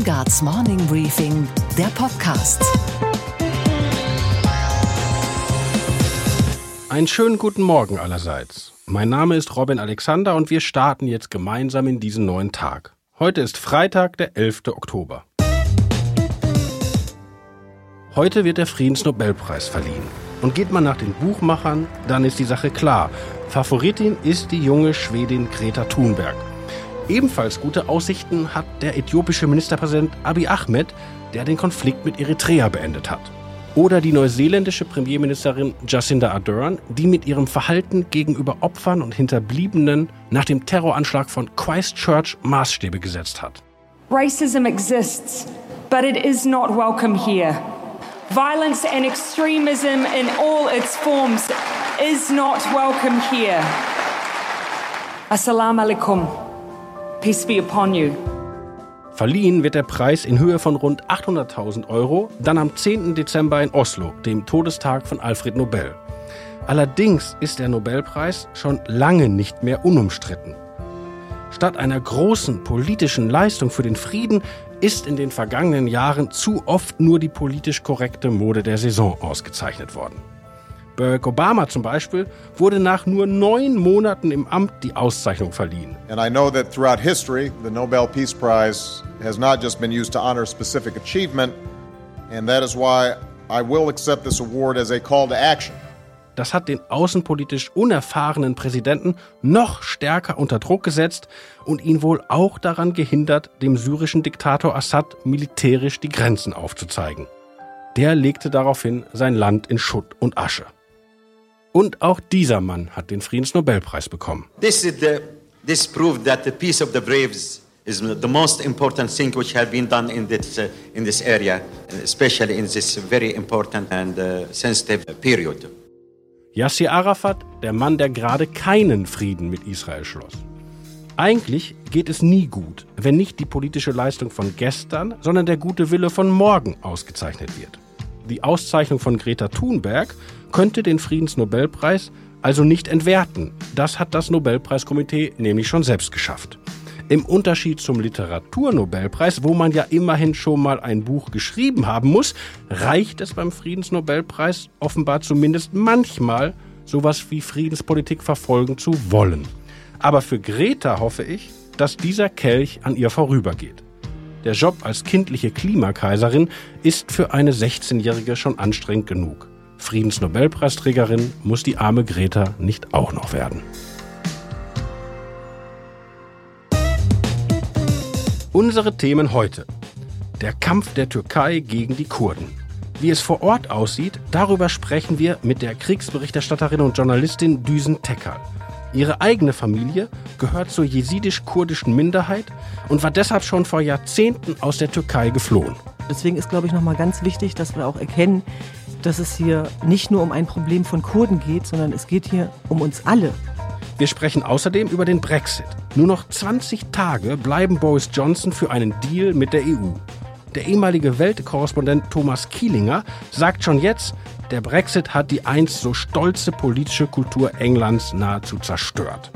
Weingarts Morning Briefing, der Podcast. Einen schönen guten Morgen allerseits. Mein Name ist Robin Alexander und wir starten jetzt gemeinsam in diesen neuen Tag. Heute ist Freitag, der 11. Oktober. Heute wird der Friedensnobelpreis verliehen. Und geht man nach den Buchmachern, dann ist die Sache klar. Favoritin ist die junge Schwedin Greta Thunberg. Ebenfalls gute Aussichten hat der äthiopische Ministerpräsident Abiy Ahmed, der den Konflikt mit Eritrea beendet hat. Oder die neuseeländische Premierministerin Jacinda Ardern, die mit ihrem Verhalten gegenüber Opfern und Hinterbliebenen nach dem Terroranschlag von Christchurch Maßstäbe gesetzt hat. Racism exists, but it is not welcome here. Violence and extremism in all its forms is not welcome here. Assalamu alaikum. Peace be upon you. Verliehen wird der Preis in Höhe von rund 800.000 Euro, dann am 10. Dezember in Oslo, dem Todestag von Alfred Nobel. Allerdings ist der Nobelpreis schon lange nicht mehr unumstritten. Statt einer großen politischen Leistung für den Frieden ist in den vergangenen Jahren zu oft nur die politisch korrekte Mode der Saison ausgezeichnet worden. Barack Obama zum Beispiel wurde nach nur neun Monaten im Amt die Auszeichnung verliehen. And I know that throughout history, the Nobel Peace Prize has not just been used to honor specific achievement, and that is why I will accept this award as a call to action. Das hat den außenpolitisch unerfahrenen Präsidenten noch stärker unter Druck gesetzt und ihn wohl auch daran gehindert, dem syrischen Diktator Assad militärisch die Grenzen aufzuzeigen. Der legte daraufhin sein Land in Schutt und Asche. Und auch dieser Mann hat den Friedensnobelpreis bekommen. This is the this proved that the peace of the braves is the most important thing which have been done in this uh, in this area, especially in this very important and uh, sensitive period. Yassir Arafat, der Mann, der gerade keinen Frieden mit Israel schloss. Eigentlich geht es nie gut, wenn nicht die politische Leistung von gestern, sondern der gute Wille von morgen ausgezeichnet wird. Die Auszeichnung von Greta Thunberg könnte den Friedensnobelpreis also nicht entwerten. Das hat das Nobelpreiskomitee nämlich schon selbst geschafft. Im Unterschied zum Literaturnobelpreis, wo man ja immerhin schon mal ein Buch geschrieben haben muss, reicht es beim Friedensnobelpreis offenbar zumindest manchmal, sowas wie Friedenspolitik verfolgen zu wollen. Aber für Greta hoffe ich, dass dieser Kelch an ihr vorübergeht. Der Job als kindliche Klimakaiserin ist für eine 16-Jährige schon anstrengend genug. Friedensnobelpreisträgerin muss die arme Greta nicht auch noch werden. Unsere Themen heute. Der Kampf der Türkei gegen die Kurden. Wie es vor Ort aussieht, darüber sprechen wir mit der Kriegsberichterstatterin und Journalistin Düsen Tekal. Ihre eigene Familie gehört zur jesidisch-kurdischen Minderheit und war deshalb schon vor Jahrzehnten aus der Türkei geflohen. Deswegen ist, glaube ich, nochmal ganz wichtig, dass wir auch erkennen, dass es hier nicht nur um ein Problem von Kurden geht, sondern es geht hier um uns alle. Wir sprechen außerdem über den Brexit. Nur noch 20 Tage bleiben Boris Johnson für einen Deal mit der EU. Der ehemalige Weltkorrespondent Thomas Kielinger sagt schon jetzt, der Brexit hat die einst so stolze politische Kultur Englands nahezu zerstört.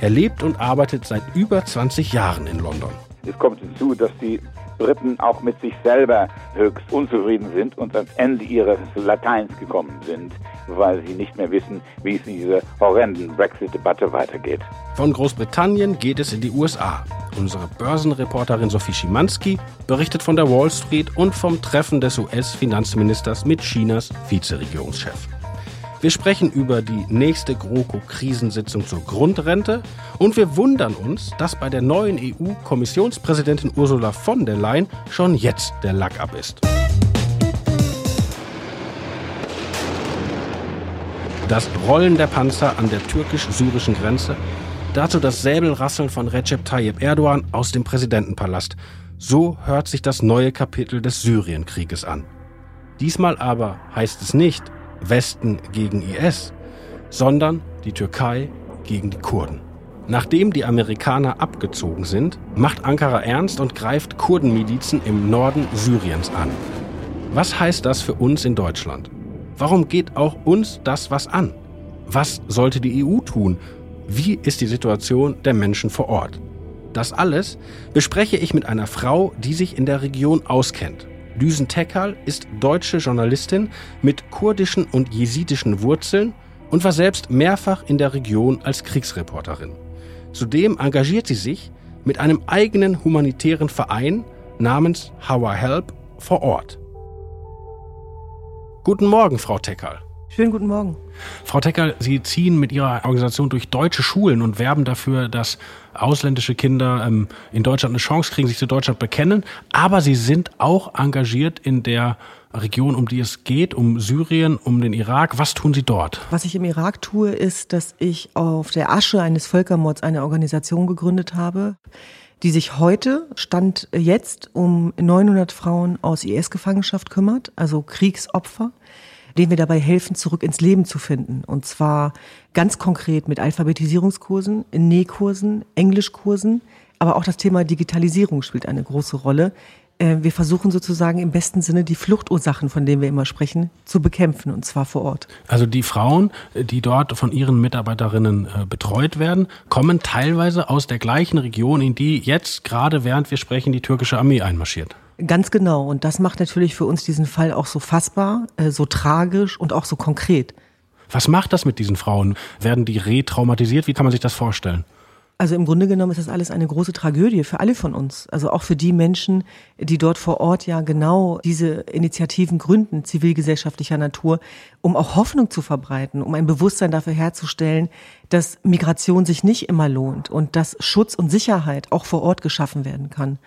Er lebt und arbeitet seit über 20 Jahren in London. Es kommt hinzu, dass die Briten auch mit sich selber höchst unzufrieden sind und ans Ende ihres Lateins gekommen sind, weil sie nicht mehr wissen, wie es in dieser horrenden Brexit-Debatte weitergeht. Von Großbritannien geht es in die USA. Unsere Börsenreporterin Sophie Schimanski berichtet von der Wall Street und vom Treffen des US-Finanzministers mit Chinas Vizeregierungschef. Wir sprechen über die nächste GroKo-Krisensitzung zur Grundrente und wir wundern uns, dass bei der neuen EU-Kommissionspräsidentin Ursula von der Leyen schon jetzt der Lack ab ist. Das Rollen der Panzer an der türkisch-syrischen Grenze, dazu das Säbelrasseln von Recep Tayyip Erdogan aus dem Präsidentenpalast. So hört sich das neue Kapitel des Syrienkrieges an. Diesmal aber heißt es nicht, Westen gegen IS, sondern die Türkei gegen die Kurden. Nachdem die Amerikaner abgezogen sind, macht Ankara ernst und greift Kurdenmilizen im Norden Syriens an. Was heißt das für uns in Deutschland? Warum geht auch uns das was an? Was sollte die EU tun? Wie ist die Situation der Menschen vor Ort? Das alles bespreche ich mit einer Frau, die sich in der Region auskennt. Düsen Tekal ist deutsche Journalistin mit kurdischen und jesidischen Wurzeln und war selbst mehrfach in der Region als Kriegsreporterin. Zudem engagiert sie sich mit einem eigenen humanitären Verein namens I Help vor Ort. Guten Morgen, Frau Tekal. Schönen guten Morgen. Frau Tecker, Sie ziehen mit Ihrer Organisation durch deutsche Schulen und werben dafür, dass ausländische Kinder ähm, in Deutschland eine Chance kriegen, sich zu Deutschland bekennen. Aber Sie sind auch engagiert in der Region, um die es geht, um Syrien, um den Irak. Was tun Sie dort? Was ich im Irak tue, ist, dass ich auf der Asche eines Völkermords eine Organisation gegründet habe, die sich heute, Stand jetzt, um 900 Frauen aus IS-Gefangenschaft kümmert, also Kriegsopfer denen wir dabei helfen, zurück ins Leben zu finden. Und zwar ganz konkret mit Alphabetisierungskursen, Nähkursen, Englischkursen, aber auch das Thema Digitalisierung spielt eine große Rolle. Äh, wir versuchen sozusagen im besten Sinne die Fluchtursachen, von denen wir immer sprechen, zu bekämpfen und zwar vor Ort. Also die Frauen, die dort von ihren Mitarbeiterinnen äh, betreut werden, kommen teilweise aus der gleichen Region, in die jetzt gerade während wir sprechen die türkische Armee einmarschiert. Ganz genau. Und das macht natürlich für uns diesen Fall auch so fassbar, äh, so tragisch und auch so konkret. Was macht das mit diesen Frauen? Werden die retraumatisiert? Wie kann man sich das vorstellen? Also im Grunde genommen ist das alles eine große Tragödie für alle von uns. Also auch für die Menschen, die dort vor Ort ja genau diese Initiativen gründen, zivilgesellschaftlicher Natur, um auch Hoffnung zu verbreiten, um ein Bewusstsein dafür herzustellen, dass Migration sich nicht immer lohnt und dass Schutz und Sicherheit auch vor Ort geschaffen werden kann.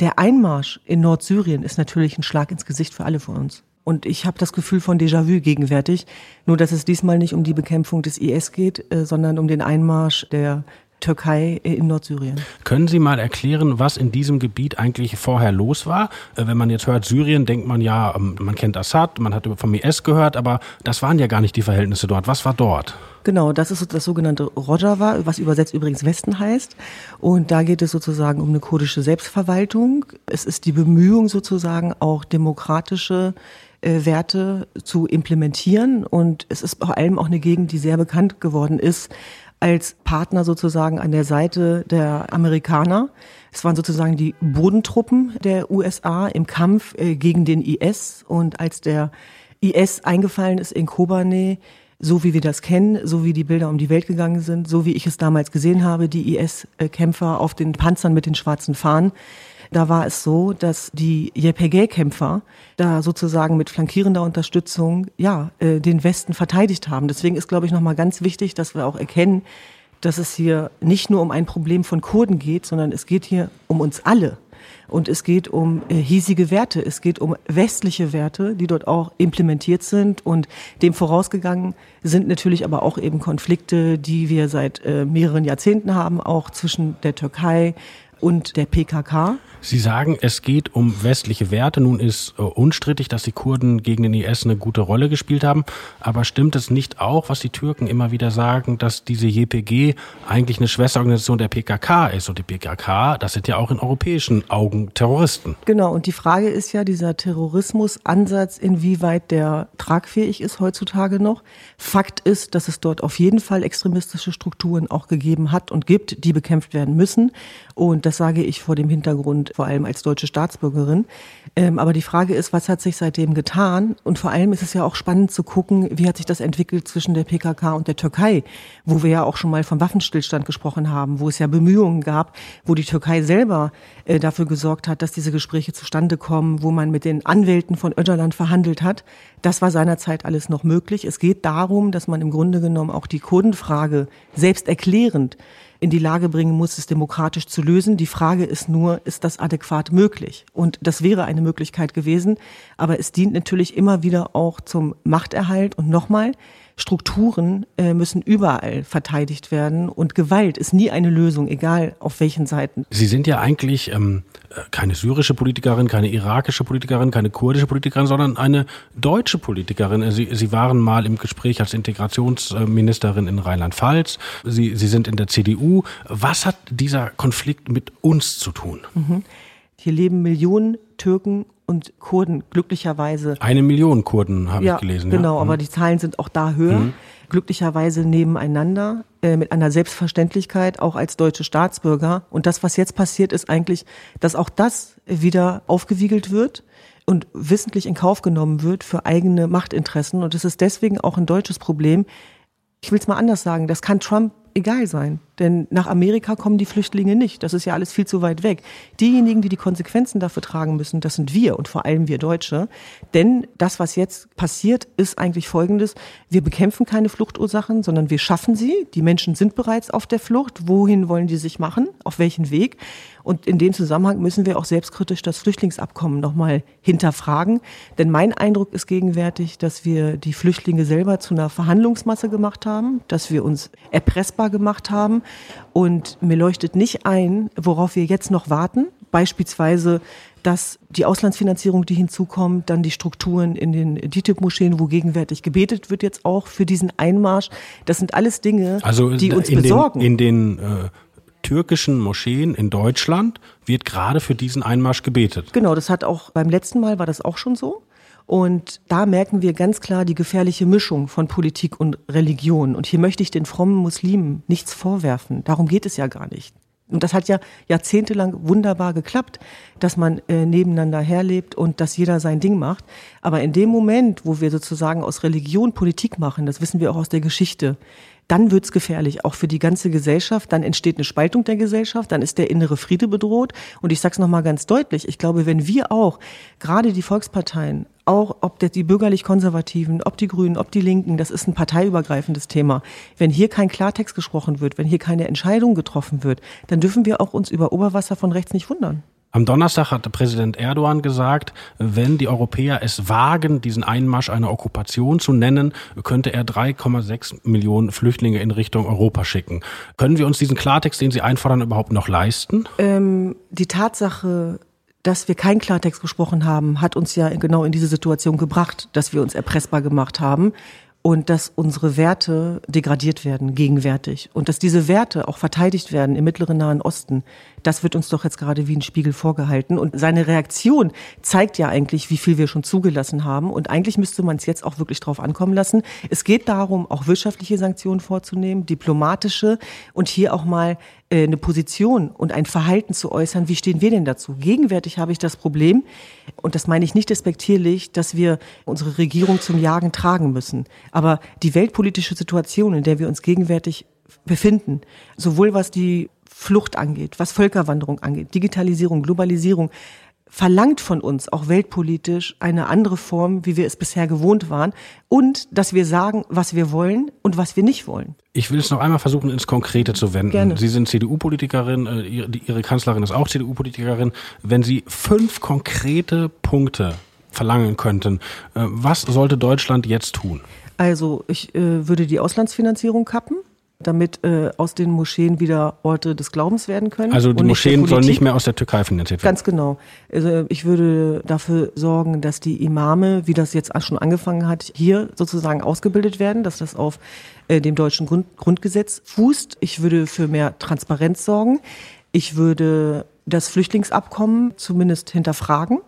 Der Einmarsch in Nordsyrien ist natürlich ein Schlag ins Gesicht für alle von uns. Und ich habe das Gefühl von Déjà-vu gegenwärtig, nur dass es diesmal nicht um die Bekämpfung des IS geht, äh, sondern um den Einmarsch der Türkei in Nordsyrien. Können Sie mal erklären, was in diesem Gebiet eigentlich vorher los war? Äh, wenn man jetzt hört Syrien, denkt man ja, ähm, man kennt Assad, man hat vom IS gehört, aber das waren ja gar nicht die Verhältnisse dort. Was war dort? Genau, das ist das sogenannte Rojava, was übersetzt übrigens Westen heißt. Und da geht es sozusagen um eine kurdische Selbstverwaltung. Es ist die Bemühung sozusagen auch demokratische äh, Werte zu implementieren. Und es ist vor allem auch eine Gegend, die sehr bekannt geworden ist als Partner sozusagen an der Seite der Amerikaner. Es waren sozusagen die Bodentruppen der USA im Kampf äh, gegen den IS. Und als der IS eingefallen ist in Kobane, so wie wir das kennen, so wie die Bilder um die Welt gegangen sind, so wie ich es damals gesehen habe, die IS-Kämpfer auf den Panzern mit den schwarzen Fahnen. Da war es so, dass die YPG-Kämpfer da sozusagen mit flankierender Unterstützung ja äh, den Westen verteidigt haben. Deswegen ist, glaube ich, nochmal ganz wichtig, dass wir auch erkennen, dass es hier nicht nur um ein Problem von Kurden geht, sondern es geht hier um uns alle. Und es geht um äh, hiesige Werte. Es geht um westliche Werte, die dort auch implementiert sind. Und dem vorausgegangen sind natürlich aber auch eben Konflikte, die wir seit äh, mehreren Jahrzehnten haben, auch zwischen der Türkei und der PKK. Sie sagen, es geht um westliche Werte. Nun ist äh, unstrittig, dass die Kurden gegen den IS eine gute Rolle gespielt haben. Aber stimmt es nicht auch, was die Türken immer wieder sagen, dass diese JPG eigentlich eine Schwesterorganisation der PKK ist? Und die PKK, das sind ja auch in europäischen Augen Terroristen. Genau. Und die Frage ist ja dieser Terrorismusansatz, inwieweit der tragfähig ist heutzutage noch. Fakt ist, dass es dort auf jeden Fall extremistische Strukturen auch gegeben hat und gibt, die bekämpft werden müssen. Und das sage ich vor dem Hintergrund vor allem als deutsche Staatsbürgerin. Ähm, aber die Frage ist, was hat sich seitdem getan? Und vor allem ist es ja auch spannend zu gucken, wie hat sich das entwickelt zwischen der PKK und der Türkei, wo wir ja auch schon mal vom Waffenstillstand gesprochen haben, wo es ja Bemühungen gab, wo die Türkei selber äh, dafür gesorgt hat, dass diese Gespräche zustande kommen, wo man mit den Anwälten von Öcalan verhandelt hat. Das war seinerzeit alles noch möglich. Es geht darum, dass man im Grunde genommen auch die Kurdenfrage selbst erklärend in die Lage bringen muss, es demokratisch zu lösen. Die Frage ist nur, ist das adäquat möglich? Und das wäre eine Möglichkeit gewesen. Aber es dient natürlich immer wieder auch zum Machterhalt. Und nochmal, Strukturen äh, müssen überall verteidigt werden und Gewalt ist nie eine Lösung, egal auf welchen Seiten. Sie sind ja eigentlich ähm, keine syrische Politikerin, keine irakische Politikerin, keine kurdische Politikerin, sondern eine deutsche Politikerin. Sie, Sie waren mal im Gespräch als Integrationsministerin in Rheinland-Pfalz. Sie, Sie sind in der CDU. Was hat dieser Konflikt mit uns zu tun? Mhm. Hier leben Millionen Türken und Kurden glücklicherweise. Eine Million Kurden habe ja, ich gelesen. Genau, ja. aber mhm. die Zahlen sind auch da höher. Mhm. glücklicherweise nebeneinander äh, mit einer Selbstverständlichkeit, auch als deutsche Staatsbürger. Und das, was jetzt passiert, ist eigentlich, dass auch das wieder aufgewiegelt wird und wissentlich in Kauf genommen wird für eigene Machtinteressen. Und es ist deswegen auch ein deutsches Problem. Ich will es mal anders sagen, das kann Trump egal sein. Denn nach Amerika kommen die Flüchtlinge nicht. Das ist ja alles viel zu weit weg. Diejenigen, die die Konsequenzen dafür tragen müssen, das sind wir und vor allem wir Deutsche. Denn das, was jetzt passiert, ist eigentlich Folgendes. Wir bekämpfen keine Fluchtursachen, sondern wir schaffen sie. Die Menschen sind bereits auf der Flucht. Wohin wollen die sich machen? Auf welchen Weg? Und in dem Zusammenhang müssen wir auch selbstkritisch das Flüchtlingsabkommen nochmal hinterfragen. Denn mein Eindruck ist gegenwärtig, dass wir die Flüchtlinge selber zu einer Verhandlungsmasse gemacht haben, dass wir uns erpressbar gemacht haben. Und mir leuchtet nicht ein, worauf wir jetzt noch warten. Beispielsweise dass die Auslandsfinanzierung, die hinzukommt, dann die Strukturen in den DITIB-Moscheen, wo gegenwärtig gebetet wird jetzt auch für diesen Einmarsch. Das sind alles Dinge, also die uns in besorgen. Den, in den äh, türkischen Moscheen in Deutschland wird gerade für diesen Einmarsch gebetet. Genau, das hat auch beim letzten Mal war das auch schon so. Und da merken wir ganz klar die gefährliche Mischung von Politik und Religion. Und hier möchte ich den frommen Muslimen nichts vorwerfen. Darum geht es ja gar nicht. Und das hat ja jahrzehntelang wunderbar geklappt, dass man äh, nebeneinander herlebt und dass jeder sein Ding macht. Aber in dem Moment, wo wir sozusagen aus Religion Politik machen, das wissen wir auch aus der Geschichte, dann wird's gefährlich, auch für die ganze Gesellschaft. Dann entsteht eine Spaltung der Gesellschaft, dann ist der innere Friede bedroht. Und ich sage es nochmal ganz deutlich, ich glaube, wenn wir auch, gerade die Volksparteien, auch ob die bürgerlich-konservativen, ob die Grünen, ob die Linken, das ist ein parteiübergreifendes Thema. Wenn hier kein Klartext gesprochen wird, wenn hier keine Entscheidung getroffen wird, dann dürfen wir auch uns über Oberwasser von rechts nicht wundern. Am Donnerstag hatte Präsident Erdogan gesagt, wenn die Europäer es wagen, diesen Einmarsch eine Okkupation zu nennen, könnte er 3,6 Millionen Flüchtlinge in Richtung Europa schicken. Können wir uns diesen Klartext, den Sie einfordern, überhaupt noch leisten? Ähm, die Tatsache, dass wir keinen Klartext gesprochen haben, hat uns ja genau in diese Situation gebracht, dass wir uns erpressbar gemacht haben und dass unsere Werte degradiert werden, gegenwärtig. Und dass diese Werte auch verteidigt werden im mittleren Nahen Osten, das wird uns doch jetzt gerade wie ein Spiegel vorgehalten. Und seine Reaktion zeigt ja eigentlich, wie viel wir schon zugelassen haben. Und eigentlich müsste man es jetzt auch wirklich drauf ankommen lassen. Es geht darum, auch wirtschaftliche Sanktionen vorzunehmen, diplomatische und hier auch mal eine Position und ein Verhalten zu äußern. Wie stehen wir denn dazu? Gegenwärtig habe ich das Problem, und das meine ich nicht despektierlich, dass wir unsere Regierung zum Jagen tragen müssen. Aber die weltpolitische Situation, in der wir uns gegenwärtig befinden, sowohl was die Flucht angeht, was Völkerwanderung angeht, Digitalisierung, Globalisierung, verlangt von uns auch weltpolitisch eine andere Form, wie wir es bisher gewohnt waren und dass wir sagen, was wir wollen und was wir nicht wollen. Ich will es noch einmal versuchen, ins Konkrete zu wenden. Gerne. Sie sind CDU-Politikerin, äh, Ihre Kanzlerin ist auch CDU-Politikerin. Wenn Sie fünf konkrete Punkte verlangen könnten, äh, was sollte Deutschland jetzt tun? Also ich äh, würde die Auslandsfinanzierung kappen damit äh, aus den Moscheen wieder Orte des Glaubens werden können. Also die Moscheen sollen nicht mehr aus der Türkei finanziert werden. Ganz genau. Also ich würde dafür sorgen, dass die Imame, wie das jetzt schon angefangen hat, hier sozusagen ausgebildet werden, dass das auf äh, dem deutschen Grund Grundgesetz fußt. Ich würde für mehr Transparenz sorgen. Ich würde das Flüchtlingsabkommen zumindest hinterfragen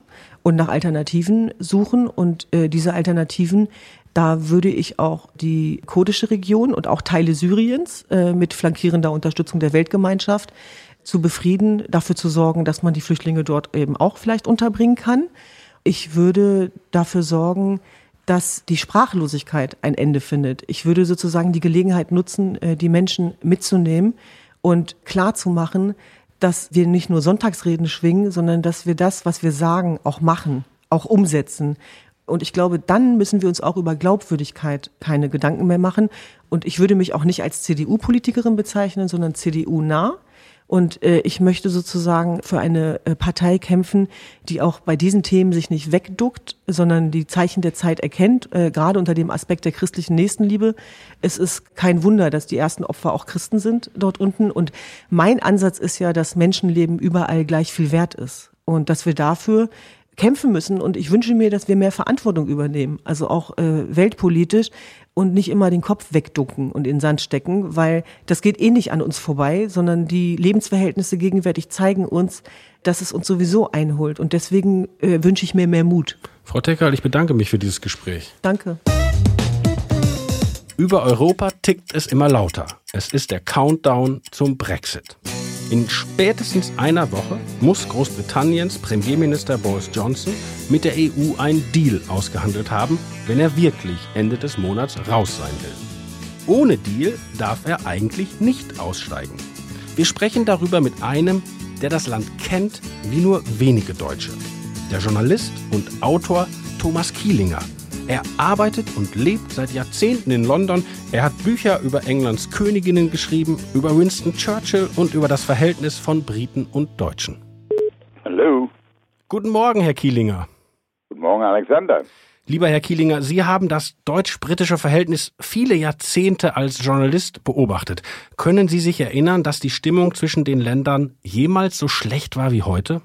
und nach Alternativen suchen und äh, diese Alternativen da würde ich auch die kurdische Region und auch Teile Syriens äh, mit flankierender Unterstützung der Weltgemeinschaft zu befrieden, dafür zu sorgen, dass man die Flüchtlinge dort eben auch vielleicht unterbringen kann. Ich würde dafür sorgen, dass die Sprachlosigkeit ein Ende findet. Ich würde sozusagen die Gelegenheit nutzen, äh, die Menschen mitzunehmen und klarzumachen, dass wir nicht nur Sonntagsreden schwingen, sondern dass wir das, was wir sagen, auch machen, auch umsetzen. Und ich glaube, dann müssen wir uns auch über Glaubwürdigkeit keine Gedanken mehr machen. Und ich würde mich auch nicht als CDU-Politikerin bezeichnen, sondern CDU-nah. Und äh, ich möchte sozusagen für eine äh, Partei kämpfen, die auch bei diesen Themen sich nicht wegduckt, sondern die Zeichen der Zeit erkennt, äh, gerade unter dem Aspekt der christlichen Nächstenliebe. Es ist kein Wunder, dass die ersten Opfer auch Christen sind dort unten. Und mein Ansatz ist ja, dass Menschenleben überall gleich viel wert ist. Und dass wir dafür kämpfen müssen. Und ich wünsche mir, dass wir mehr Verantwortung übernehmen, also auch äh, weltpolitisch und nicht immer den Kopf wegducken und in den Sand stecken, weil das geht eh nicht an uns vorbei, sondern die Lebensverhältnisse gegenwärtig zeigen uns, dass es uns sowieso einholt. Und deswegen äh, wünsche ich mir mehr Mut. Frau Teckerl, ich bedanke mich für dieses Gespräch. Danke. Über Europa tickt es immer lauter. Es ist der Countdown zum Brexit. In spätestens einer Woche muss Großbritanniens Premierminister Boris Johnson mit der EU einen Deal ausgehandelt haben, wenn er wirklich Ende des Monats raus sein will. Ohne Deal darf er eigentlich nicht aussteigen. Wir sprechen darüber mit einem, der das Land kennt wie nur wenige Deutsche. Der Journalist und Autor Thomas Kielinger er arbeitet und lebt seit Jahrzehnten in London. Er hat Bücher über Englands Königinnen geschrieben, über Winston Churchill und über das Verhältnis von Briten und Deutschen. Hallo. Guten Morgen, Herr Kielinger. Guten Morgen, Alexander. Lieber Herr Kielinger, Sie haben das deutsch-britische Verhältnis viele Jahrzehnte als Journalist beobachtet. Können Sie sich erinnern, dass die Stimmung zwischen den Ländern jemals so schlecht war wie heute?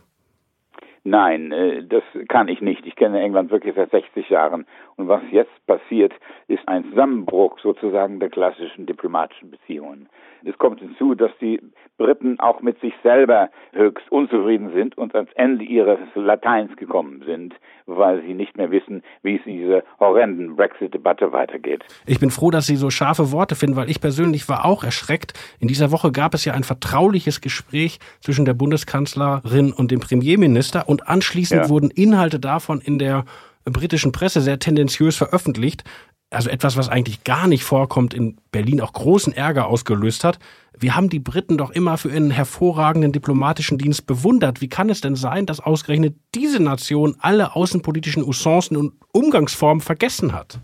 Nein, äh, das kann ich nicht. Ich kenne England wirklich seit 60 Jahren. Und was jetzt passiert, ist ein Zusammenbruch sozusagen der klassischen diplomatischen Beziehungen. Es kommt hinzu, dass die Briten auch mit sich selber höchst unzufrieden sind und ans Ende ihres Lateins gekommen sind, weil sie nicht mehr wissen, wie es in dieser horrenden Brexit-Debatte weitergeht. Ich bin froh, dass Sie so scharfe Worte finden, weil ich persönlich war auch erschreckt. In dieser Woche gab es ja ein vertrauliches Gespräch zwischen der Bundeskanzlerin und dem Premierminister und anschließend ja. wurden Inhalte davon in der britischen Presse sehr tendenziös veröffentlicht also etwas, was eigentlich gar nicht vorkommt, in Berlin auch großen Ärger ausgelöst hat. Wir haben die Briten doch immer für ihren hervorragenden diplomatischen Dienst bewundert. Wie kann es denn sein, dass ausgerechnet diese Nation alle außenpolitischen Usancen und Umgangsformen vergessen hat?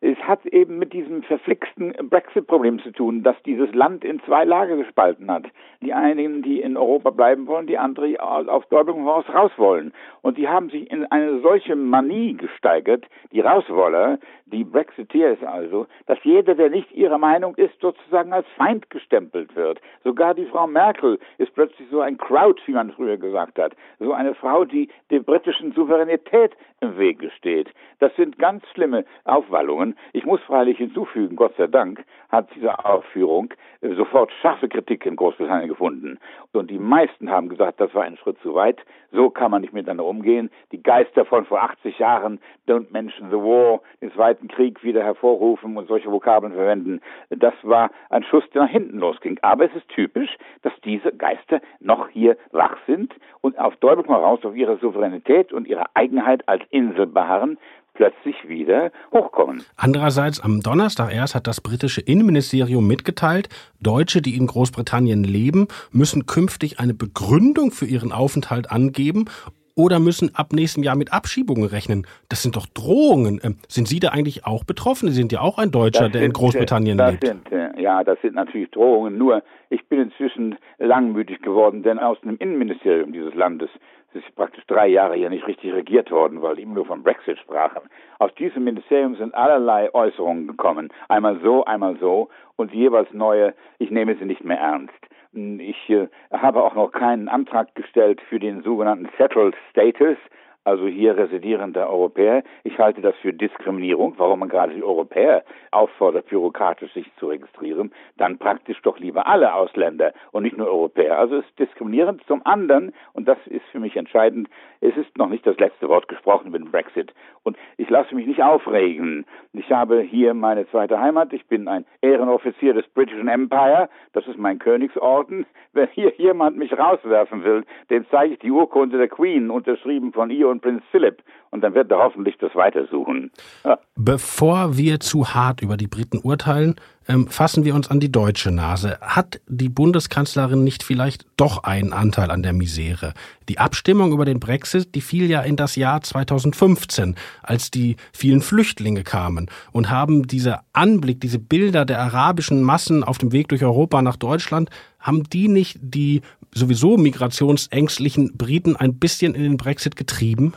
Es hat eben mit diesem verflixten Brexit-Problem zu tun, dass dieses Land in zwei Lager gespalten hat. Die einen, die in Europa bleiben wollen, die anderen, die auf Teufel raus, raus wollen. Und die haben sich in eine solche Manie gesteigert, die Rauswoller, die Brexiteers also, dass jeder, der nicht ihrer Meinung ist, sozusagen als Feind gestempelt wird. Sogar die Frau Merkel ist plötzlich so ein Crowd, wie man früher gesagt hat. So eine Frau, die der britischen Souveränität im Wege steht. Das sind ganz schlimme Aufwallungen. Ich muss freilich hinzufügen, Gott sei Dank hat diese Aufführung sofort scharfe Kritik in Großbritannien gefunden. Und die meisten haben gesagt, das war ein Schritt zu weit. So kann man nicht miteinander umgehen. Die Geister von vor 80 Jahren, don't mention the war, den Zweiten Krieg wieder hervorrufen und solche Vokabeln verwenden. Das war ein Schuss, der nach hinten losging. Aber es ist typisch, dass diese Geister noch hier wach sind und auf Deutlich mal raus auf ihre Souveränität und ihre Eigenheit als Insel beharren, plötzlich wieder hochkommen. Andererseits am Donnerstag erst hat das britische Innenministerium mitgeteilt, Deutsche, die in Großbritannien leben, müssen künftig eine Begründung für ihren Aufenthalt angeben oder müssen ab nächstem Jahr mit Abschiebungen rechnen. Das sind doch Drohungen. Ähm, sind Sie da eigentlich auch betroffen? Sie sind ja auch ein Deutscher, sind, der in Großbritannien das lebt. Sind, ja, das sind natürlich Drohungen. Nur, ich bin inzwischen langmütig geworden, denn aus dem Innenministerium dieses Landes es ist praktisch drei Jahre hier nicht richtig regiert worden, weil immer nur von Brexit sprachen. Aus diesem Ministerium sind allerlei Äußerungen gekommen. Einmal so, einmal so und jeweils neue, ich nehme sie nicht mehr ernst. Ich äh, habe auch noch keinen Antrag gestellt für den sogenannten Settled Status, also hier residierende Europäer. Ich halte das für Diskriminierung, warum man gerade die Europäer auffordert, bürokratisch sich zu registrieren, dann praktisch doch lieber alle Ausländer und nicht nur Europäer. Also es ist diskriminierend. Zum anderen, und das ist für mich entscheidend, es ist noch nicht das letzte Wort gesprochen mit dem Brexit. Und ich lasse mich nicht aufregen. Ich habe hier meine zweite Heimat. Ich bin ein Ehrenoffizier des British Empire. Das ist mein Königsorden. Wenn hier jemand mich rauswerfen will, dem zeige ich die Urkunde der Queen, unterschrieben von ihr und Prinz Philip. Und dann wird er hoffentlich das weitersuchen. Ja. Bevor wir zu hart über die Briten urteilen, ähm, fassen wir uns an die deutsche Nase. Hat die Bundeskanzlerin nicht vielleicht doch einen Anteil an der Misere? Die Abstimmung über den Brexit, die fiel ja in das Jahr 2015, als die vielen Flüchtlinge kamen und haben dieser Anblick, diese Bilder der arabischen Massen auf dem Weg durch Europa nach Deutschland, haben die nicht die sowieso migrationsängstlichen Briten ein bisschen in den Brexit getrieben?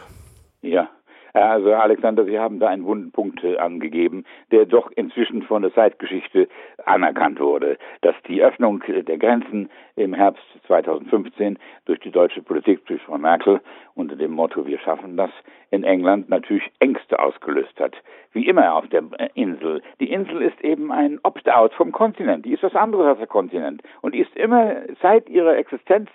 Ja, also Alexander, Sie haben da einen wunden Punkt äh, angegeben, der doch inzwischen von der Zeitgeschichte anerkannt wurde, dass die Öffnung der Grenzen im Herbst 2015 durch die deutsche Politik, durch Frau Merkel unter dem Motto Wir schaffen das in England natürlich Ängste ausgelöst hat. Wie immer auf der Insel. Die Insel ist eben ein Opt-out vom Kontinent. Die ist was anderes als der Kontinent. Und die ist immer seit ihrer Existenz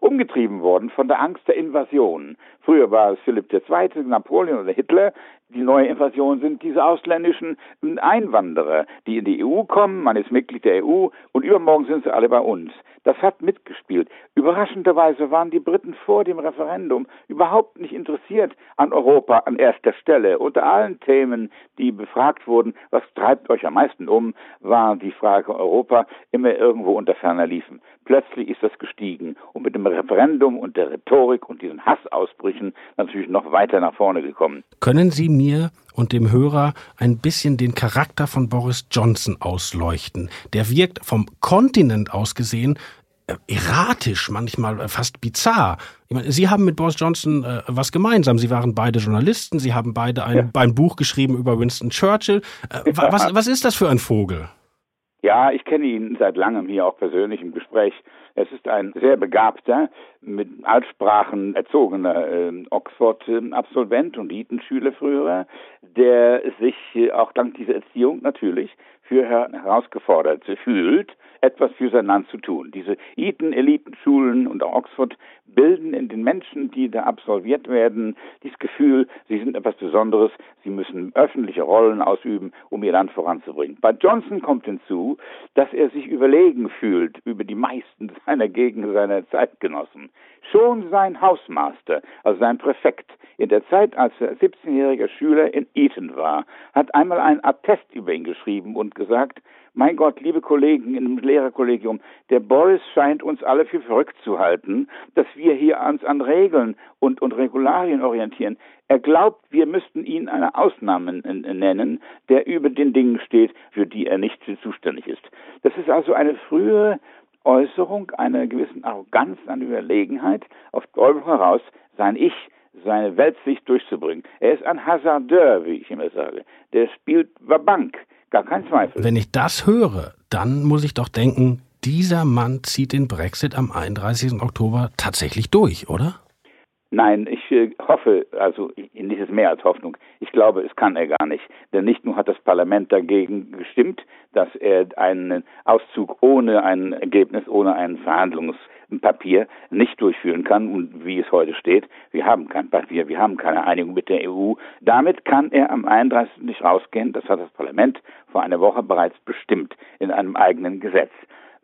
umgetrieben worden von der Angst der Invasion. Früher war es Philipp II., Napoleon oder Hitler, Die neue Invasion sind diese ausländischen Einwanderer, die in die EU kommen. Man ist Mitglied der EU und übermorgen sind sie alle bei uns. Das hat mitgespielt. Überraschenderweise waren die Briten vor dem Referendum überhaupt nicht interessiert an Europa an erster Stelle. Unter allen Themen, die befragt wurden, was treibt euch am meisten um, war die Frage Europa immer irgendwo unter ferner liefen. Plötzlich ist das gestiegen und mit dem Referendum und der Rhetorik und diesen Hassausbrüchen natürlich noch weiter nach vorne gekommen. Können Sie mir und dem Hörer ein bisschen den Charakter von Boris Johnson ausleuchten? Der wirkt vom Kontinent aus gesehen äh, erratisch, manchmal äh, fast bizarr. Meine, Sie haben mit Boris Johnson äh, was gemeinsam. Sie waren beide Journalisten, Sie haben beide ein, ja. ein Buch geschrieben über Winston Churchill. Äh, was, was ist das für ein Vogel? Ja, ich kenne ihn seit langem hier auch persönlich im Gespräch. Es ist ein sehr begabter, mit Altsprachen erzogener äh, Oxford-Absolvent und Eton-Schüler früherer, der sich äh, auch dank dieser Erziehung natürlich für herausgefordert fühlt, etwas für sein Land zu tun. Diese Eton-Elitenschulen und auch Oxford bilden in den Menschen, die da absolviert werden, dieses Gefühl, sie sind etwas Besonderes, sie müssen öffentliche Rollen ausüben, um ihr Land voranzubringen. Bei Johnson kommt hinzu, dass er sich überlegen fühlt über die meisten seiner Gegend, seiner Zeitgenossen. Schon sein Hausmaster, also sein Präfekt, in der Zeit, als er 17-jähriger Schüler in Eton war, hat einmal einen Attest über ihn geschrieben und gesagt, mein Gott, liebe Kollegen im Lehrerkollegium, der Boris scheint uns alle für verrückt zu halten, dass wir hier uns an Regeln und, und Regularien orientieren. Er glaubt, wir müssten ihn eine Ausnahme nennen, der über den Dingen steht, für die er nicht zuständig ist. Das ist also eine frühe Äußerung einer gewissen Arroganz, einer Überlegenheit, auf Teufel heraus sein Ich, seine Weltsicht durchzubringen. Er ist ein Hasardeur, wie ich immer sage. Der spielt Bank, gar kein Zweifel. Wenn ich das höre, dann muss ich doch denken, dieser Mann zieht den Brexit am 31. Oktober tatsächlich durch, oder? Nein, ich äh, hoffe, also nicht ist mehr als Hoffnung. Ich glaube, es kann er gar nicht. Denn nicht nur hat das Parlament dagegen gestimmt, dass er einen Auszug ohne ein Ergebnis, ohne ein Verhandlungspapier nicht durchführen kann und wie es heute steht, wir haben kein Papier, wir haben keine Einigung mit der EU. Damit kann er am 31. nicht rausgehen. Das hat das Parlament vor einer Woche bereits bestimmt in einem eigenen Gesetz.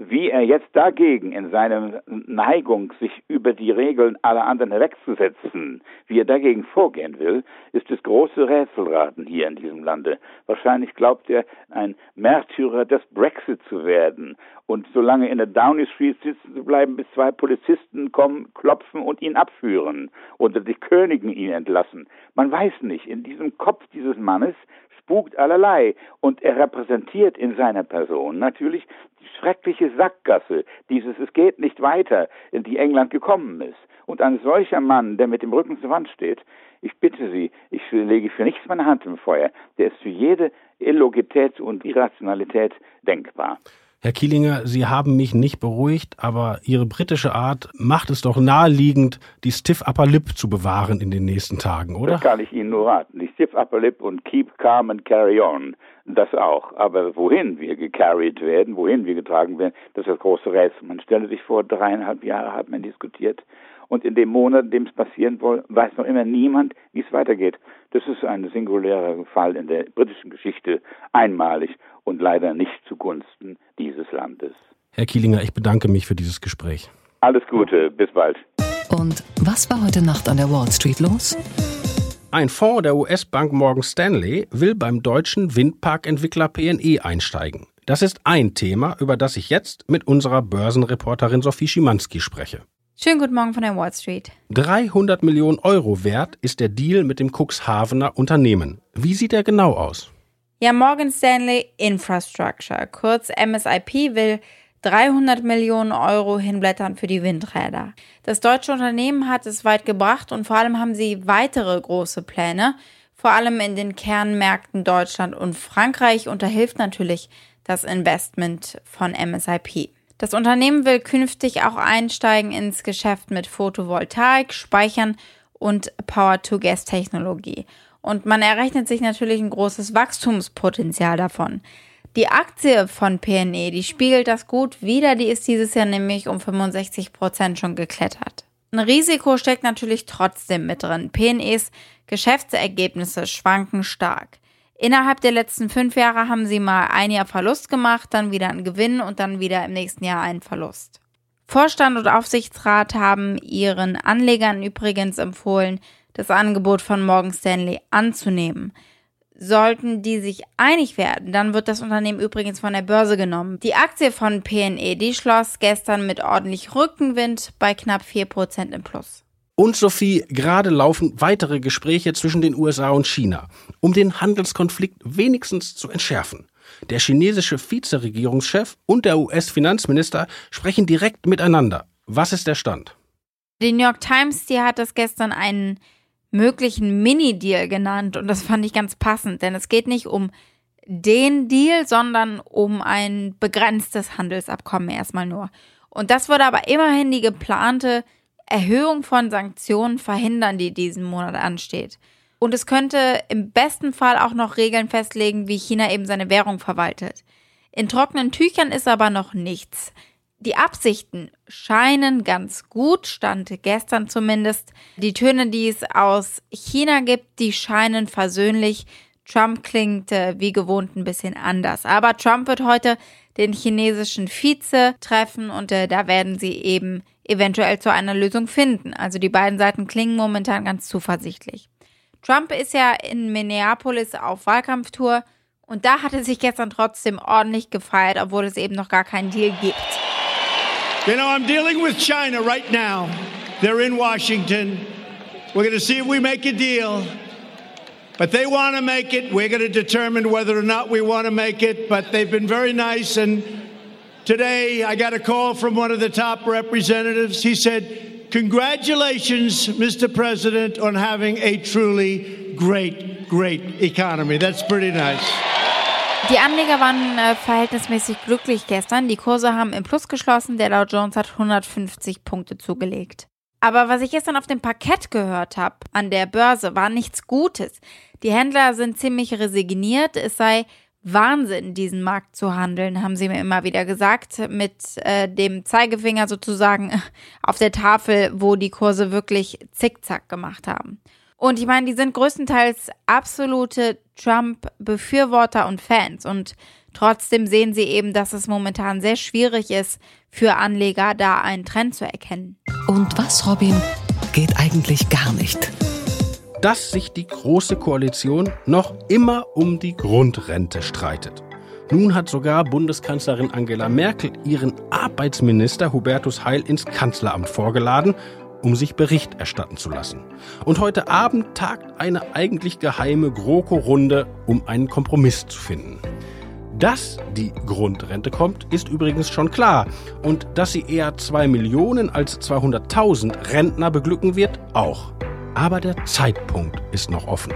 Wie er jetzt dagegen in seiner Neigung, sich über die Regeln aller anderen wegzusetzen, wie er dagegen vorgehen will, ist das große Rätselraten hier in diesem Lande. Wahrscheinlich glaubt er, ein Märtyrer des Brexit zu werden und so lange in der Downing Street sitzen zu bleiben, bis zwei Polizisten kommen, klopfen und ihn abführen oder die Königen ihn entlassen. Man weiß nicht, in diesem Kopf dieses Mannes spukt allerlei. Und er repräsentiert in seiner Person natürlich schreckliche Sackgasse, dieses Es geht nicht weiter, in die England gekommen ist. Und ein solcher Mann, der mit dem Rücken zur Wand steht, ich bitte Sie, ich lege für nichts meine Hand im Feuer, der ist für jede Illogität und Irrationalität denkbar. Herr Kielinger, Sie haben mich nicht beruhigt, aber Ihre britische Art macht es doch naheliegend, die Stiff Upper Lip zu bewahren in den nächsten Tagen, oder? Das kann ich Ihnen nur raten. Die Stiff Upper Lip und Keep Calm and Carry On. Das auch. Aber wohin wir gecarried werden, wohin wir getragen werden, das ist das große Rätsel. Man stelle sich vor, dreieinhalb Jahre hat man diskutiert. Und in dem Monat, in dem es passieren soll, weiß noch immer niemand, wie es weitergeht. Das ist ein singulärer Fall in der britischen Geschichte, einmalig und leider nicht zugunsten dieses Landes. Herr Kielinger, ich bedanke mich für dieses Gespräch. Alles Gute, bis bald. Und was war heute Nacht an der Wall Street los? Ein Fonds der US-Bank Morgan Stanley will beim deutschen Windparkentwickler PNE einsteigen. Das ist ein Thema, über das ich jetzt mit unserer Börsenreporterin Sophie Schimanski spreche. Schönen guten Morgen von der Wall Street. 300 Millionen Euro wert ist der Deal mit dem Cuxhavener Unternehmen. Wie sieht er genau aus? Ja, Morgan Stanley Infrastructure, kurz MSIP, will 300 Millionen Euro hinblättern für die Windräder. Das deutsche Unternehmen hat es weit gebracht und vor allem haben sie weitere große Pläne, vor allem in den Kernmärkten Deutschland und Frankreich und da hilft natürlich das Investment von MSIP. Das Unternehmen will künftig auch einsteigen ins Geschäft mit Photovoltaik, Speichern und Power-to-Gas-Technologie. Und man errechnet sich natürlich ein großes Wachstumspotenzial davon. Die Aktie von PNE, die spiegelt das gut wider, die ist dieses Jahr nämlich um 65 Prozent schon geklettert. Ein Risiko steckt natürlich trotzdem mit drin. PNEs Geschäftsergebnisse schwanken stark. Innerhalb der letzten fünf Jahre haben sie mal ein Jahr Verlust gemacht, dann wieder einen Gewinn und dann wieder im nächsten Jahr einen Verlust. Vorstand und Aufsichtsrat haben ihren Anlegern übrigens empfohlen, das Angebot von Morgan Stanley anzunehmen. Sollten die sich einig werden, dann wird das Unternehmen übrigens von der Börse genommen. Die Aktie von PNE, die schloss gestern mit ordentlich Rückenwind bei knapp 4% im Plus. Und Sophie, gerade laufen weitere Gespräche zwischen den USA und China, um den Handelskonflikt wenigstens zu entschärfen. Der chinesische Vizeregierungschef und der US-Finanzminister sprechen direkt miteinander. Was ist der Stand? Die New York Times, die hat das gestern einen möglichen Mini-Deal genannt und das fand ich ganz passend, denn es geht nicht um den Deal, sondern um ein begrenztes Handelsabkommen erstmal nur. Und das würde aber immerhin die geplante Erhöhung von Sanktionen verhindern, die diesen Monat ansteht. Und es könnte im besten Fall auch noch Regeln festlegen, wie China eben seine Währung verwaltet. In trockenen Tüchern ist aber noch nichts. Die Absichten scheinen ganz gut, stand gestern zumindest. Die Töne, die es aus China gibt, die scheinen versöhnlich. Trump klingt äh, wie gewohnt ein bisschen anders. Aber Trump wird heute den chinesischen Vize treffen und äh, da werden sie eben eventuell zu einer Lösung finden. Also die beiden Seiten klingen momentan ganz zuversichtlich. Trump ist ja in Minneapolis auf Wahlkampftour und da hat er sich gestern trotzdem ordentlich gefeiert, obwohl es eben noch gar keinen Deal gibt. You know, I'm dealing with China right now. They're in Washington. We're going to see if we make a deal. But they want to make it. We're going to determine whether or not we want to make it. But they've been very nice. And today I got a call from one of the top representatives. He said, Congratulations, Mr. President, on having a truly great, great economy. That's pretty nice. Die Anleger waren äh, verhältnismäßig glücklich gestern. Die Kurse haben im Plus geschlossen. Der Dow Jones hat 150 Punkte zugelegt. Aber was ich gestern auf dem Parkett gehört habe an der Börse, war nichts Gutes. Die Händler sind ziemlich resigniert. Es sei Wahnsinn, diesen Markt zu handeln, haben sie mir immer wieder gesagt, mit äh, dem Zeigefinger sozusagen auf der Tafel, wo die Kurse wirklich zickzack gemacht haben. Und ich meine, die sind größtenteils absolute Trump-Befürworter und Fans. Und trotzdem sehen sie eben, dass es momentan sehr schwierig ist, für Anleger da einen Trend zu erkennen. Und was, Robin, geht eigentlich gar nicht? Dass sich die Große Koalition noch immer um die Grundrente streitet. Nun hat sogar Bundeskanzlerin Angela Merkel ihren Arbeitsminister Hubertus Heil ins Kanzleramt vorgeladen um sich Bericht erstatten zu lassen. Und heute Abend tagt eine eigentlich geheime GroKo-Runde, um einen Kompromiss zu finden. Dass die Grundrente kommt, ist übrigens schon klar. Und dass sie eher 2 Millionen als 200.000 Rentner beglücken wird, auch. Aber der Zeitpunkt ist noch offen.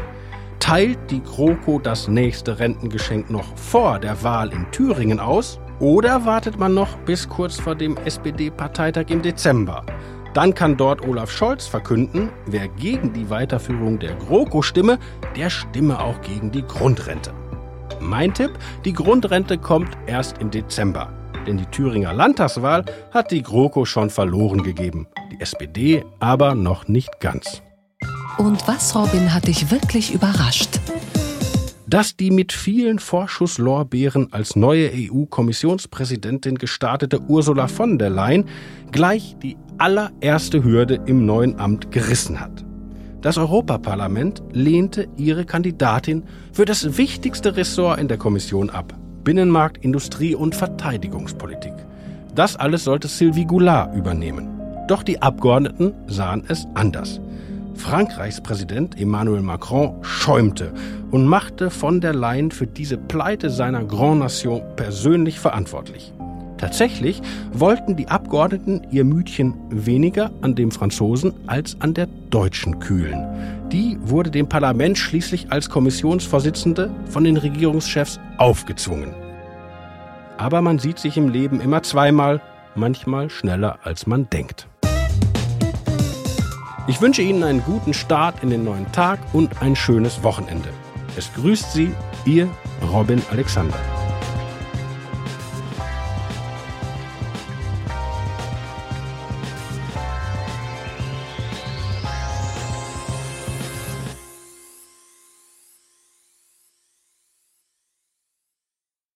Teilt die GroKo das nächste Rentengeschenk noch vor der Wahl in Thüringen aus? Oder wartet man noch bis kurz vor dem SPD-Parteitag im Dezember? Dann kann dort Olaf Scholz verkünden, wer gegen die Weiterführung der GroKo stimme, der stimme auch gegen die Grundrente. Mein Tipp, die Grundrente kommt erst im Dezember. Denn die Thüringer Landtagswahl hat die GroKo schon verloren gegeben. Die SPD aber noch nicht ganz. Und was, Robin, hat dich wirklich überrascht? dass die mit vielen Vorschusslorbeeren als neue EU-Kommissionspräsidentin gestartete Ursula von der Leyen gleich die allererste Hürde im neuen Amt gerissen hat. Das Europaparlament lehnte ihre Kandidatin für das wichtigste Ressort in der Kommission ab. Binnenmarkt, Industrie und Verteidigungspolitik. Das alles sollte Sylvie Goulart übernehmen. Doch die Abgeordneten sahen es anders. Frankreichs Präsident Emmanuel Macron schäumte und machte von der Leyen für diese Pleite seiner Grand Nation persönlich verantwortlich. Tatsächlich wollten die Abgeordneten ihr Mütchen weniger an dem Franzosen als an der Deutschen kühlen. Die wurde dem Parlament schließlich als Kommissionsvorsitzende von den Regierungschefs aufgezwungen. Aber man sieht sich im Leben immer zweimal, manchmal schneller als man denkt. Ich wünsche Ihnen einen guten Start in den neuen Tag und ein schönes Wochenende. Es grüßt Sie, Ihr Robin Alexander.